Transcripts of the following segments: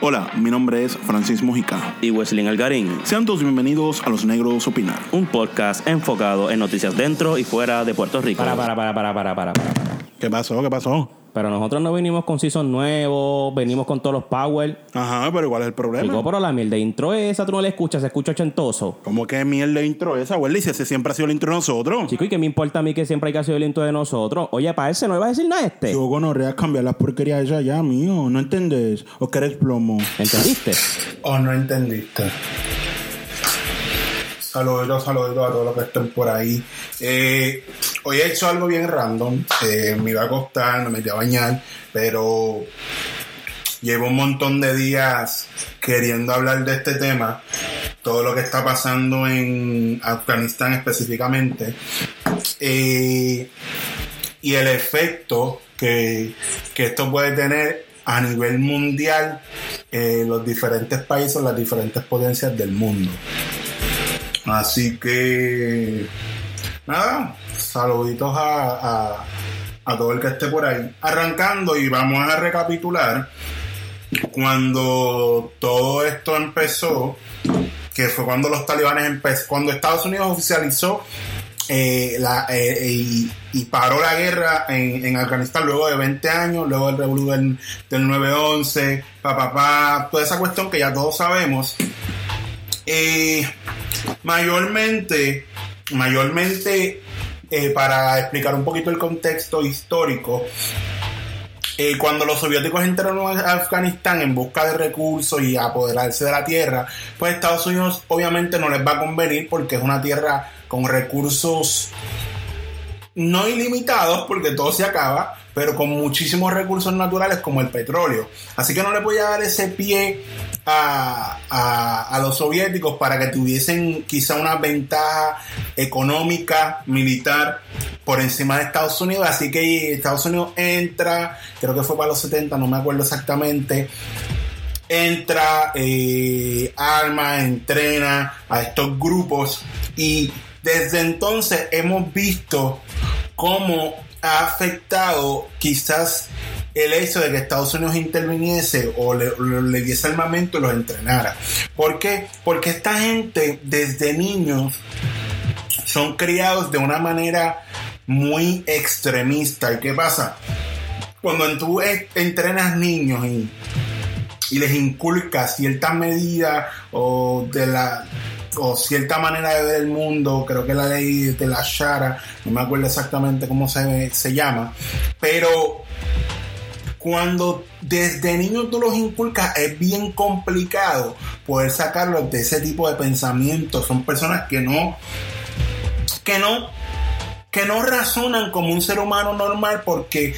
Hola, mi nombre es Francis Mojica. y Wesley Algarín, Sean todos bienvenidos a Los Negros Opinar. un podcast enfocado en noticias dentro y fuera de Puerto Rico. Para, para, para, para, para, para, para. ¿Qué pasó? ¿Qué pasó? Pero nosotros no venimos con season nuevos, venimos con todos los power. Ajá, pero ¿cuál es el problema? Chico, pero la mierda de intro esa, tú no la escuchas, se escucha ochentoso. ¿Cómo que mierda de intro esa, Welly? Si ese siempre ha sido el intro de nosotros. Chico, ¿y qué me importa a mí que siempre hay que hacer el intro de nosotros? Oye, para ese no va a decir nada a este. Yo gonorrea cambiar las porquerías esa ya, mío. ¿No entendés? ¿O que eres plomo? ¿Entendiste? ¿O no entendiste? Saluditos, saluditos a todos los que estén por ahí. Eh, hoy he hecho algo bien random. Eh, me iba a acostar, me metí a bañar, pero llevo un montón de días queriendo hablar de este tema. Todo lo que está pasando en Afganistán específicamente. Eh, y el efecto que, que esto puede tener a nivel mundial en los diferentes países, las diferentes potencias del mundo. Así que, nada, saluditos a, a, todo el que esté por ahí. Arrancando y vamos a recapitular cuando todo esto empezó, que fue cuando los talibanes empezó, cuando Estados Unidos oficializó eh, eh, y, paró la guerra en, en Afganistán luego de 20 años, luego del revolú del, del 9-11, pa, pa, pa, toda esa cuestión que ya todos sabemos. Eh, mayormente, mayormente, eh, para explicar un poquito el contexto histórico, eh, cuando los soviéticos entraron a Afganistán en busca de recursos y apoderarse de la tierra, pues Estados Unidos obviamente no les va a convenir porque es una tierra con recursos no ilimitados porque todo se acaba, pero con muchísimos recursos naturales como el petróleo. Así que no le voy a dar ese pie a, a, los soviéticos para que tuviesen quizá una ventaja económica, militar por encima de Estados Unidos. Así que Estados Unidos entra, creo que fue para los 70, no me acuerdo exactamente. Entra, eh, arma, entrena a estos grupos y desde entonces hemos visto cómo ha afectado quizás el hecho de que Estados Unidos interviniese o le, le diese armamento y los entrenara. ¿Por qué? Porque esta gente desde niños son criados de una manera muy extremista. ¿Y qué pasa? Cuando tú e- entrenas niños y, y les inculcas ciertas medidas o de la o cierta manera de ver el mundo, creo que la ley de la Shara, no me acuerdo exactamente cómo se, se llama, pero cuando desde niños tú los inculcas es bien complicado poder sacarlos de ese tipo de pensamientos. Son personas que no, que no, que no razonan como un ser humano normal porque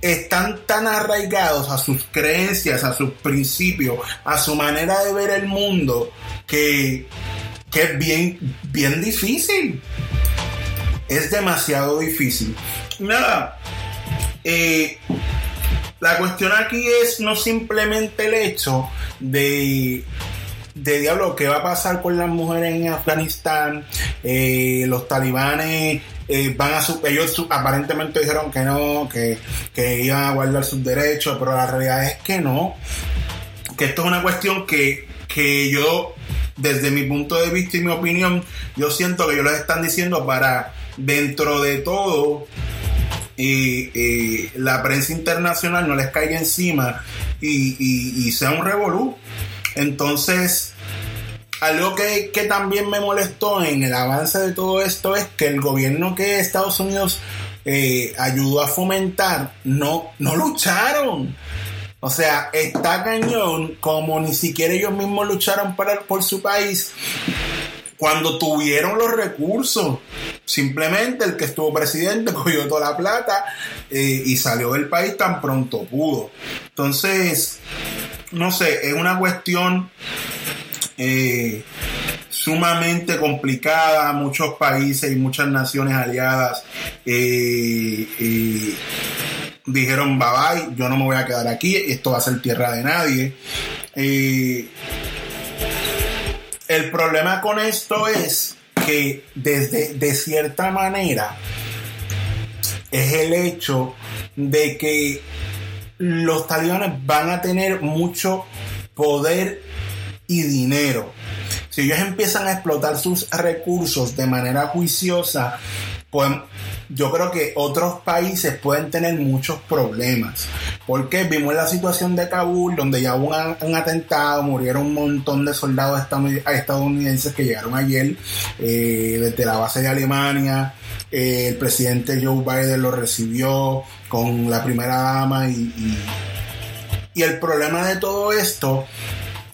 están tan arraigados a sus creencias, a sus principios, a su manera de ver el mundo, que, que es bien, bien difícil. Es demasiado difícil. Nada. Eh, la cuestión aquí es no simplemente el hecho de de diablo, ¿qué va a pasar con las mujeres en Afganistán? Eh, los talibanes eh, van a su, ellos aparentemente dijeron que no, que, que iban a guardar sus derechos, pero la realidad es que no, que esto es una cuestión que, que yo, desde mi punto de vista y mi opinión, yo siento que ellos les están diciendo para dentro de todo y, la prensa internacional no les caiga encima y, sea un revolú. Entonces, algo que, también me molestó en el avance de todo esto es que el gobierno que Estados Unidos eh, ayudó a fomentar no, no lucharon. O sea, está cañón como ni siquiera ellos mismos lucharon para, por su país cuando tuvieron los recursos. Simplemente el que estuvo presidente cogió toda la plata eh, y salió del país tan pronto pudo. Entonces, no sé, es una cuestión eh, sumamente complicada. Muchos países y muchas naciones aliadas eh, dijeron bye bye, yo no me voy a quedar aquí, esto va a ser tierra de nadie. El problema con esto es que desde de cierta manera es el hecho de que los talibanes van a tener mucho poder y dinero. Si ellos empiezan a explotar sus recursos de manera juiciosa, pues yo creo que otros países pueden tener muchos problemas. Porque vimos la situación de Kabul, donde ya hubo un, atentado, murieron un montón de soldados estadounidenses que llegaron ayer eh, desde la base de Alemania. Eh, el presidente Joe Biden lo recibió con la primera dama y, y el problema de todo esto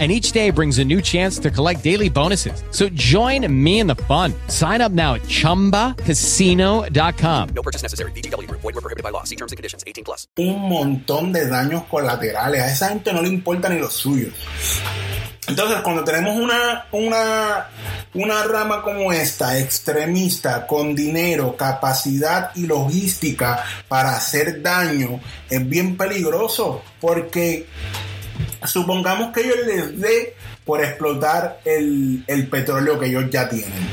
and each day brings a new chance to collect daily bonuses. So join me in the fun. Sign up now at ChumbaCasino.com. No purchase necessary. BGW. Void were prohibited by law. See terms and conditions. 18 plus. Un montón de daños colaterales. A esa gente no le importa ni los suyos. Entonces, cuando tenemos una, una, una rama como esta, extremista, con dinero, capacidad y logística para hacer daño, es bien peligroso porque supongamos que ellos les dé por explotar el, petróleo que ellos ya tienen.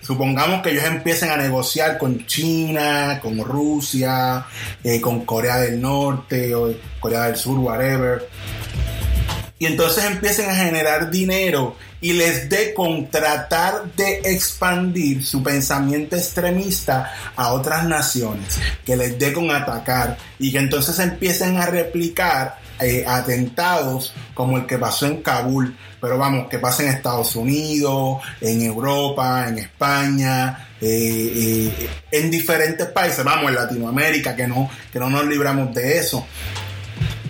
Supongamos que ellos empiecen a negociar con China, con Rusia, eh, con Corea del Norte o Corea del Sur, whatever. Y entonces empiecen a generar dinero y les dé con tratar de expandir su pensamiento extremista a otras naciones, que les dé con atacar y que entonces empiecen a replicar eh, atentados como el que pasó en Kabul, pero vamos, que pasa en Estados Unidos, en Europa, en España, eh, eh, en diferentes países, vamos, en Latinoamérica, que no, que no nos libramos de eso.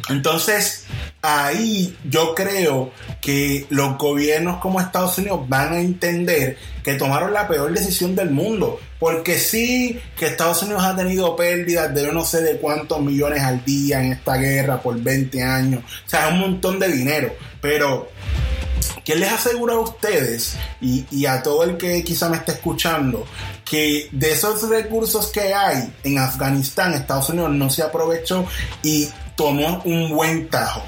Entonces, ahí yo creo que los gobiernos como Estados Unidos van a entender que tomaron la peor decisión del mundo. Porque sí que Estados Unidos ha tenido pérdidas de no sé de cuántos millones al día en esta guerra por 20 años. O sea, es un montón de dinero. Pero, ¿quién les asegura a ustedes y, y a todo el que quizá me esté escuchando que de esos recursos que hay en Afganistán, Estados Unidos no se aprovechó y tomó un buen tajo?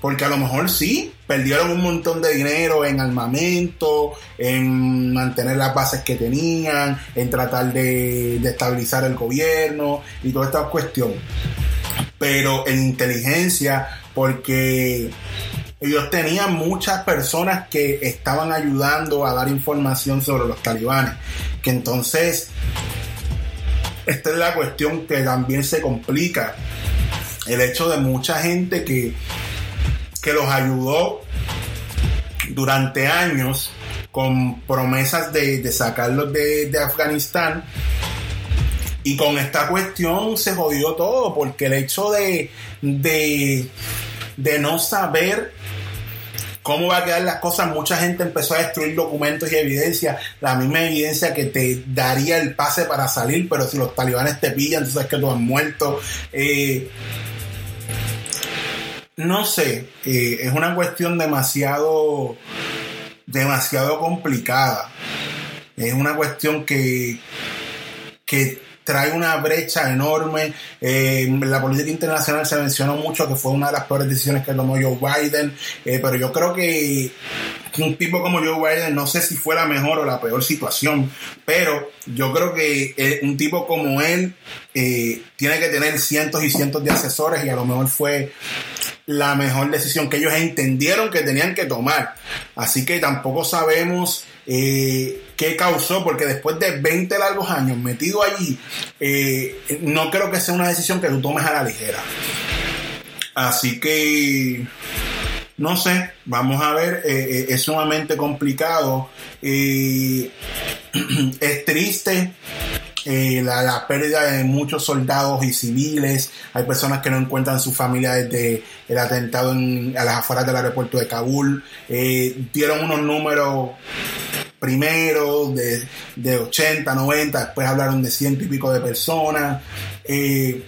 Porque a lo mejor sí, perdieron un montón de dinero en armamento, en mantener las bases que tenían, en tratar de, estabilizar el gobierno y toda esta cuestión. Pero en inteligencia, porque ellos tenían muchas personas que estaban ayudando a dar información sobre los talibanes. Que entonces esta es la cuestión que también se complica. El hecho de mucha gente que, que los ayudó durante años con promesas de, sacarlos de, Afganistán. Y con esta cuestión se jodió todo, porque el hecho de, de, de no saber cómo va a quedar las cosas, mucha gente empezó a destruir documentos y evidencia, la misma evidencia que te daría el pase para salir, pero si los talibanes te pillan, tú sabes que tú has muerto. Eh, no sé, eh, es una cuestión demasiado, demasiado complicada. Es una cuestión que, que trae una brecha enorme. Eh, en la política internacional se mencionó mucho que fue una de las peores decisiones que tomó Joe Biden, eh, pero yo creo que un tipo como Joe Biden, no sé si fue la mejor o la peor situación, pero yo creo que un tipo como él tiene que tener cientos y cientos de asesores y a lo mejor fue la mejor decisión que ellos entendieron que tenían que tomar. Así que tampoco sabemos eh, qué causó, porque después de 20 largos años metido allí, eh, no creo que sea una decisión que tú tomes a la ligera. Así que, no sé, vamos a ver, eh, es sumamente complicado, es triste. La, la, pérdida de muchos soldados y civiles. Hay personas que no encuentran su familia desde el atentado en, a las afueras del aeropuerto de Kabul. dieron unos números primero de, de 80, 90, después hablaron de ciento y pico de personas. Eh,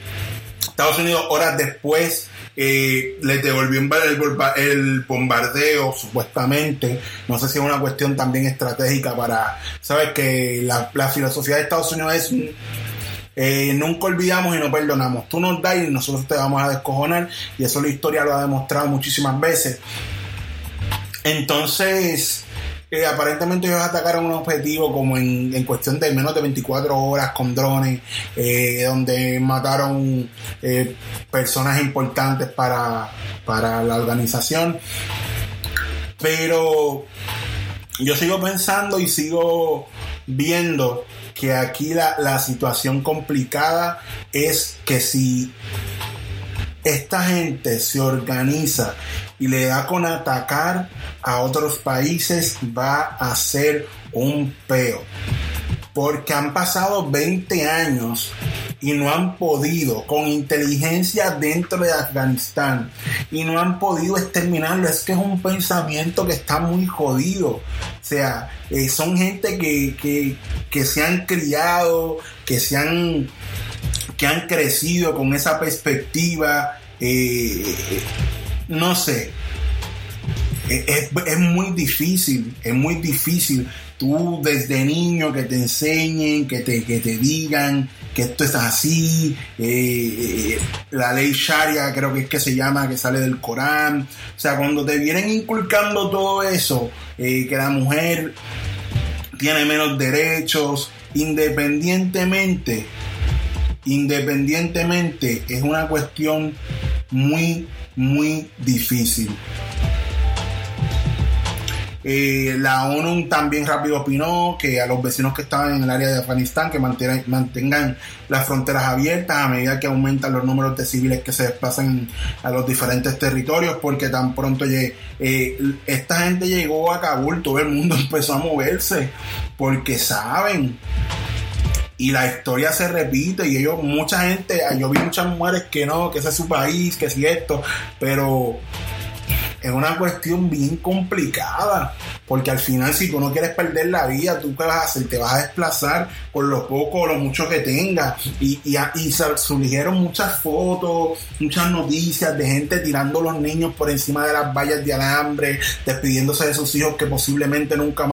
Estados Unidos horas después eh, les devolvió el, bombardeo, supuestamente. No sé si es una cuestión también estratégica para, sabes que la, la filosofía de Estados Unidos es eh, nunca olvidamos y no perdonamos. Tú nos das y nosotros te vamos a descojonar y eso la historia lo ha demostrado muchísimas veces. Entonces, aparentemente ellos atacaron un objetivo como en, cuestión de menos de 24 horas con drones, eh, donde mataron eh, personas importantes para, para la organización. Pero yo sigo pensando y sigo viendo que aquí la, la situación complicada es que si esta gente se organiza y le da con atacar a otros países, va a ser un peo. Porque han pasado 20 años y no han podido, con inteligencia dentro de Afganistán, y no han podido exterminarlo. Es que es un pensamiento que está muy jodido. O sea, eh, son gente que, que, que se han criado, que se han que han crecido con esa perspectiva, eh, no sé, es, es, muy difícil, es muy difícil tú desde niño que te enseñen, que te, que te digan que esto es así, eh, la ley Sharia creo que es que se llama, que sale del Corán, o sea, cuando te vienen inculcando todo eso, eh, que la mujer tiene menos derechos, independientemente independientemente es una cuestión muy, muy difícil. Eh, la ONU también rápido opinó que a los vecinos que estaban en el área de Afganistán que mantengan, mantengan las fronteras abiertas a medida que aumentan los números de civiles que se desplazan a los diferentes territorios porque tan pronto eh, esta gente llegó a Kabul, todo el mundo empezó a moverse porque saben y la historia se repite y ellos, mucha gente, yo vi muchas mujeres que no, que ese es su país, que si esto, pero es una cuestión bien complicada, porque al final si tú no quieres perder la vida, tú qué vas a hacer, te vas a desplazar por lo poco o lo mucho que tengas. Y, y, y surgieron muchas fotos, muchas noticias de gente tirando los niños por encima de las vallas de alambre, despidiéndose de sus hijos que posiblemente nunca más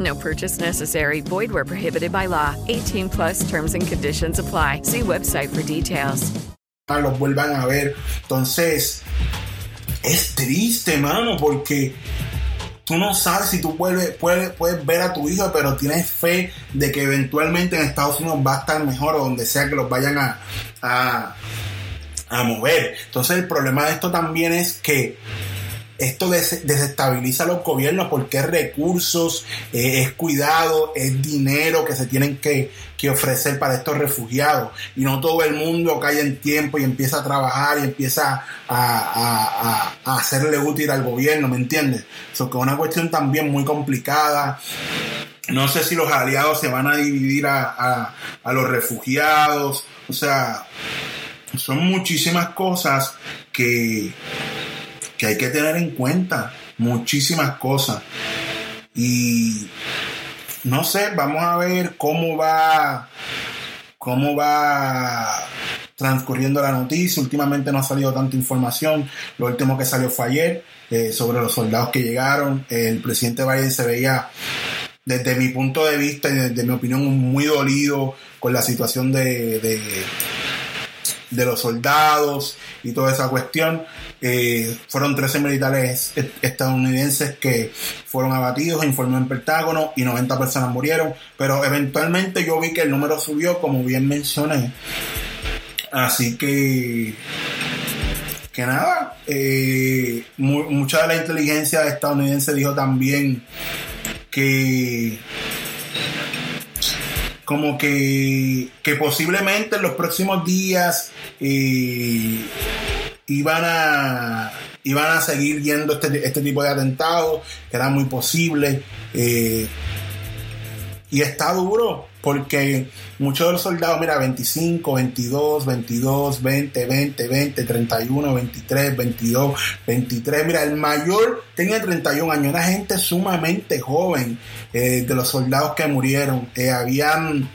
No purchase necessary. Void where prohibited by law. 18 plus terms and conditions apply. See website for details. Los vuelvan a ver. Entonces, es triste, mano, porque tú no sabes si tú puedes, puedes, puedes ver a tu hijo, pero tienes fe de que eventualmente en Estados Unidos va a estar mejor o donde sea que los vayan a, a, a mover. Entonces, el problema de esto también es que esto des desestabiliza a los gobiernos porque es recursos, eh, es cuidado, es dinero que se tienen que, que, ofrecer para estos refugiados. Y no todo el mundo cae en tiempo y empieza a trabajar y empieza a, a, a, hacerle útil al gobierno, ¿me entiendes? Eso que es una cuestión también muy complicada. No sé si los aliados se van a dividir a los refugiados. O sea, son muchísimas cosas que que hay que tener en cuenta muchísimas cosas. Y no sé, vamos a ver cómo va cómo va transcurriendo la noticia. Últimamente no ha salido tanta información. Lo último que salió fue ayer eh, sobre los soldados que llegaron. el presidente Biden se veía, desde mi punto de vista y desde mi opinión, muy dolido con la situación de, de, de los soldados y toda esa cuestión. Eh, fueron 13 militares estadounidenses que fueron abatidos, informó en Pentágono, y 90 personas murieron, pero eventualmente yo vi que el número subió, como bien mencioné. Así que, que nada, eh, mucha de la inteligencia estadounidense dijo también que como que, que posiblemente en los próximos días eh, iban a iban a seguir yendo este, este tipo de atentados, que era muy posible. Eh, y está duro, porque muchos de los soldados, mira, 25, 22, 22, 20, 20, 20, 31, 23, 22, 23. Mira, el mayor tenía 31 años, era gente sumamente joven eh, de los soldados que murieron. Eh, habían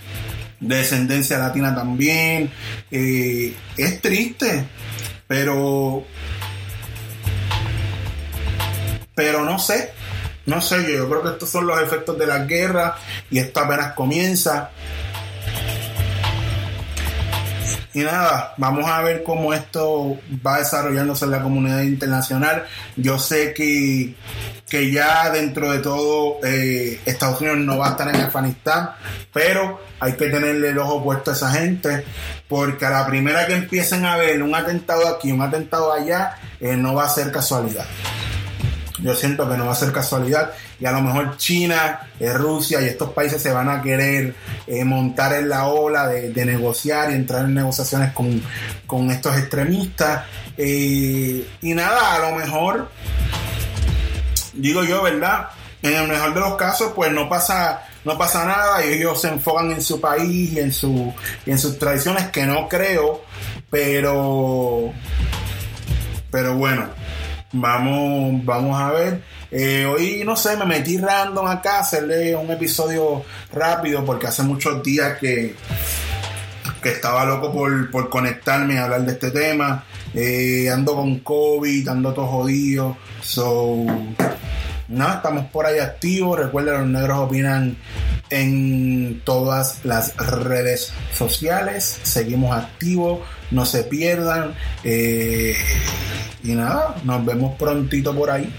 descendencia latina también. Eh, es triste, pero. Pero no sé, no sé, yo, creo que estos son los efectos de la guerra y esto apenas comienza. Y nada, vamos a ver cómo esto va desarrollándose en la comunidad internacional. Yo sé que, que ya dentro de todo eh, Estados Unidos no va a estar en Afganistán, pero hay que tenerle el ojo puesto a esa gente, porque a la primera que empiecen a ver un atentado aquí, un atentado allá, eh, no va a ser casualidad. Yo siento que no va a ser casualidad y a lo mejor China, eh, Rusia y estos países se van a querer eh, montar en la ola de, negociar y entrar en negociaciones con, estos extremistas. Eh, y nada, a lo mejor, digo yo, ¿verdad? En el mejor de los casos, pues no pasa, no pasa nada y ellos se enfocan en su país y en, su, en sus tradiciones, que no creo, pero, pero bueno Vamos, vamos a ver. Eh, hoy, no sé, me metí random acá a hacerle un episodio rápido porque hace muchos días que, que estaba loco por, conectarme a hablar de este tema. Eh, ando con COVID, ando todo jodido. So, nada, estamos por ahí activos. Recuerden, los negros opinan en todas las redes sociales. Seguimos activos, no se pierdan. Eh, y nada, nos vemos prontito por ahí.